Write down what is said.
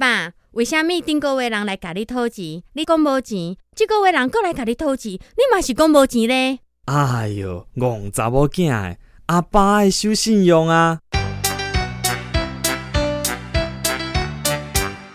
爸，为虾米顶个月人来甲你讨钱，你讲无钱，即个月人过来甲你讨钱，你嘛是讲无钱咧？哎哟，戆查某囝诶，阿爸爱守信用啊！